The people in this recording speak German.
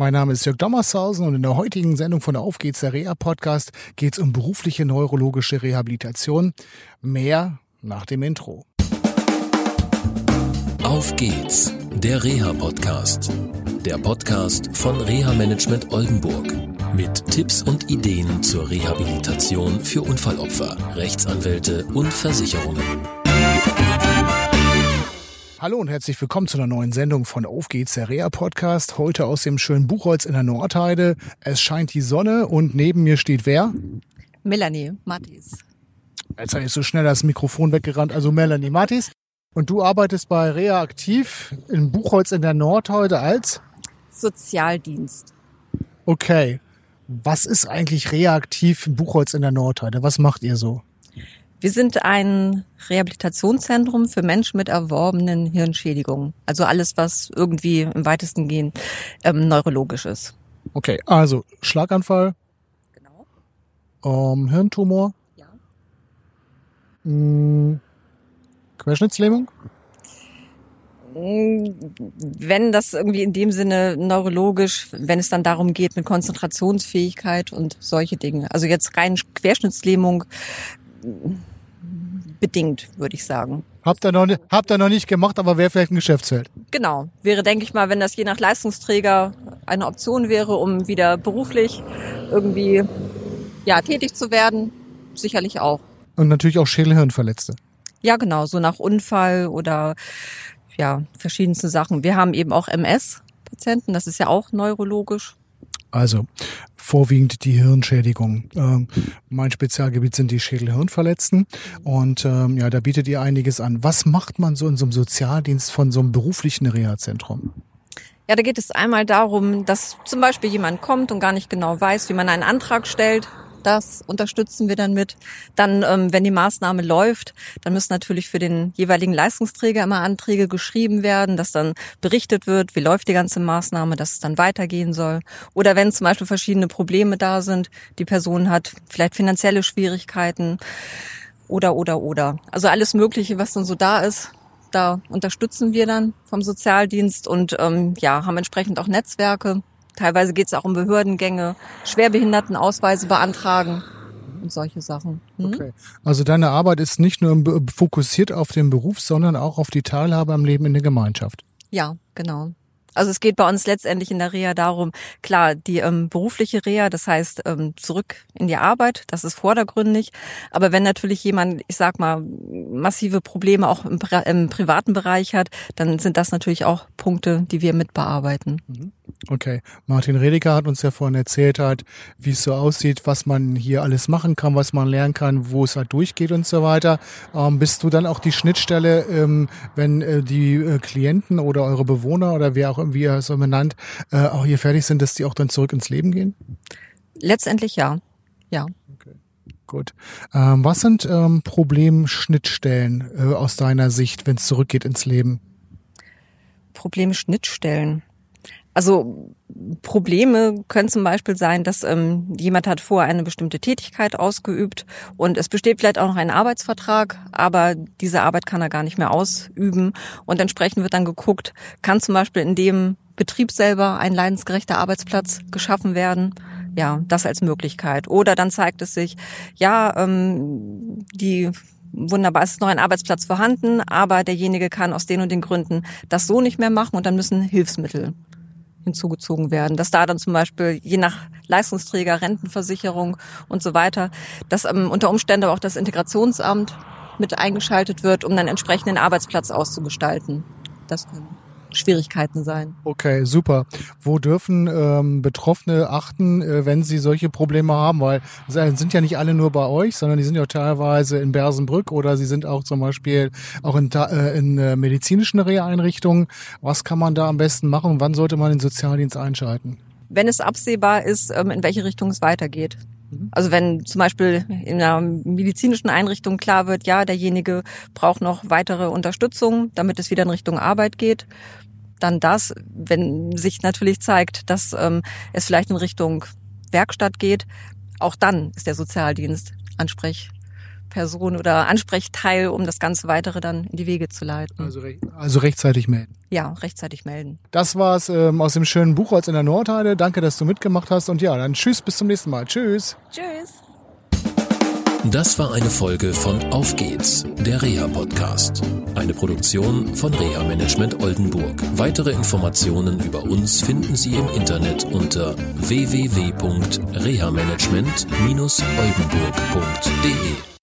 Mein Name ist Jörg Dommershausen und in der heutigen Sendung von Auf geht's der Reha Podcast geht es um berufliche neurologische Rehabilitation. Mehr nach dem Intro. Auf geht's, der Reha Podcast. Der Podcast von Reha Management Oldenburg mit Tipps und Ideen zur Rehabilitation für Unfallopfer, Rechtsanwälte und Versicherungen. Hallo und herzlich willkommen zu einer neuen Sendung von Auf geht's, der Rea Podcast. Heute aus dem schönen Buchholz in der Nordheide. Es scheint die Sonne und neben mir steht wer? Melanie Mattis. Jetzt habe ich so schnell das Mikrofon weggerannt. Also Melanie Mattis. Und du arbeitest bei Rea aktiv in Buchholz in der Nordheide als? Sozialdienst. Okay. Was ist eigentlich reaktiv in Buchholz in der Nordheide? Was macht ihr so? Wir sind ein Rehabilitationszentrum für Menschen mit erworbenen Hirnschädigungen. Also alles, was irgendwie im weitesten gehen ähm, neurologisch ist. Okay, also Schlaganfall. Genau. Ähm, Hirntumor. Ja. Hm, Querschnittslähmung? Wenn das irgendwie in dem Sinne neurologisch, wenn es dann darum geht mit Konzentrationsfähigkeit und solche Dinge. Also jetzt rein Querschnittslähmung bedingt, würde ich sagen. Habt ihr, noch, habt ihr noch nicht gemacht, aber wäre vielleicht ein Geschäftsfeld. Genau. Wäre, denke ich mal, wenn das je nach Leistungsträger eine Option wäre, um wieder beruflich irgendwie ja, tätig zu werden, sicherlich auch. Und natürlich auch Schädelhirnverletzte. Ja, genau, so nach Unfall oder ja, verschiedenste Sachen. Wir haben eben auch MS-Patienten, das ist ja auch neurologisch. Also vorwiegend die Hirnschädigung. Ähm, mein Spezialgebiet sind die Schädelhirnverletzten und ähm, ja, da bietet ihr einiges an. Was macht man so in so einem Sozialdienst von so einem beruflichen Reha-Zentrum? Ja, da geht es einmal darum, dass zum Beispiel jemand kommt und gar nicht genau weiß, wie man einen Antrag stellt das unterstützen wir dann mit. Dann, ähm, wenn die Maßnahme läuft, dann müssen natürlich für den jeweiligen Leistungsträger immer Anträge geschrieben werden, dass dann berichtet wird, wie läuft die ganze Maßnahme, dass es dann weitergehen soll. Oder wenn zum Beispiel verschiedene Probleme da sind, die Person hat vielleicht finanzielle Schwierigkeiten oder, oder, oder. Also alles Mögliche, was dann so da ist, da unterstützen wir dann vom Sozialdienst und ähm, ja, haben entsprechend auch Netzwerke, Teilweise geht es auch um Behördengänge, Schwerbehindertenausweise beantragen und solche Sachen. Hm? Okay. Also deine Arbeit ist nicht nur fokussiert auf den Beruf, sondern auch auf die Teilhabe am Leben in der Gemeinschaft. Ja, genau. Also es geht bei uns letztendlich in der Reha darum, klar, die ähm, berufliche Reha, das heißt ähm, zurück in die Arbeit, das ist vordergründig. Aber wenn natürlich jemand, ich sag mal, massive Probleme auch im, im privaten Bereich hat, dann sind das natürlich auch Punkte, die wir mit bearbeiten. Mhm. Okay, Martin Redeker hat uns ja vorhin erzählt hat, wie es so aussieht, was man hier alles machen kann, was man lernen kann, wo es halt durchgeht und so weiter. Ähm, bist du dann auch die Schnittstelle, ähm, wenn äh, die äh, Klienten oder eure Bewohner oder wer auch irgendwie ihr so benannt, äh, auch hier fertig sind, dass die auch dann zurück ins Leben gehen? Letztendlich ja, ja. Okay. Gut. Ähm, was sind ähm, Problemschnittstellen äh, aus deiner Sicht, wenn es zurückgeht ins Leben? Problemschnittstellen. Also Probleme können zum Beispiel sein, dass ähm, jemand hat vorher eine bestimmte Tätigkeit ausgeübt und es besteht vielleicht auch noch ein Arbeitsvertrag, aber diese Arbeit kann er gar nicht mehr ausüben und entsprechend wird dann geguckt, kann zum Beispiel in dem Betrieb selber ein leidensgerechter Arbeitsplatz geschaffen werden. Ja, das als Möglichkeit. Oder dann zeigt es sich, ja, ähm, die wunderbar, es ist noch ein Arbeitsplatz vorhanden, aber derjenige kann aus den und den Gründen das so nicht mehr machen und dann müssen Hilfsmittel hinzugezogen werden. Dass da dann zum Beispiel je nach Leistungsträger, Rentenversicherung und so weiter, dass ähm, unter Umständen auch das Integrationsamt mit eingeschaltet wird, um dann entsprechend den Arbeitsplatz auszugestalten. Das können Schwierigkeiten sein. Okay, super. Wo dürfen ähm, Betroffene achten, äh, wenn sie solche Probleme haben? Weil sie sind ja nicht alle nur bei euch, sondern die sind ja teilweise in Bersenbrück oder sie sind auch zum Beispiel auch in, äh, in äh, medizinischen Reha-Einrichtungen. Was kann man da am besten machen? Wann sollte man den Sozialdienst einschalten? Wenn es absehbar ist, ähm, in welche Richtung es weitergeht. Mhm. Also wenn zum Beispiel in einer medizinischen Einrichtung klar wird, ja, derjenige braucht noch weitere Unterstützung, damit es wieder in Richtung Arbeit geht, dann das, wenn sich natürlich zeigt, dass ähm, es vielleicht in Richtung Werkstatt geht, auch dann ist der Sozialdienst ansprechbereit Ansprechperson oder Ansprechteil, um das ganze Weitere dann in die Wege zu leiten. Also, also rechtzeitig melden. Ja, rechtzeitig melden. Das war's ähm, aus dem schönen Buchholz in der Nordheide. Danke, dass du mitgemacht hast und ja, dann tschüss, bis zum nächsten Mal. Tschüss. Tschüss. Das war eine Folge von Auf geht's, der Reha-Podcast. Eine Produktion von Reha Management Oldenburg. Weitere Informationen über uns finden Sie im Internet unter www.rehamanagement-oldenburg.de.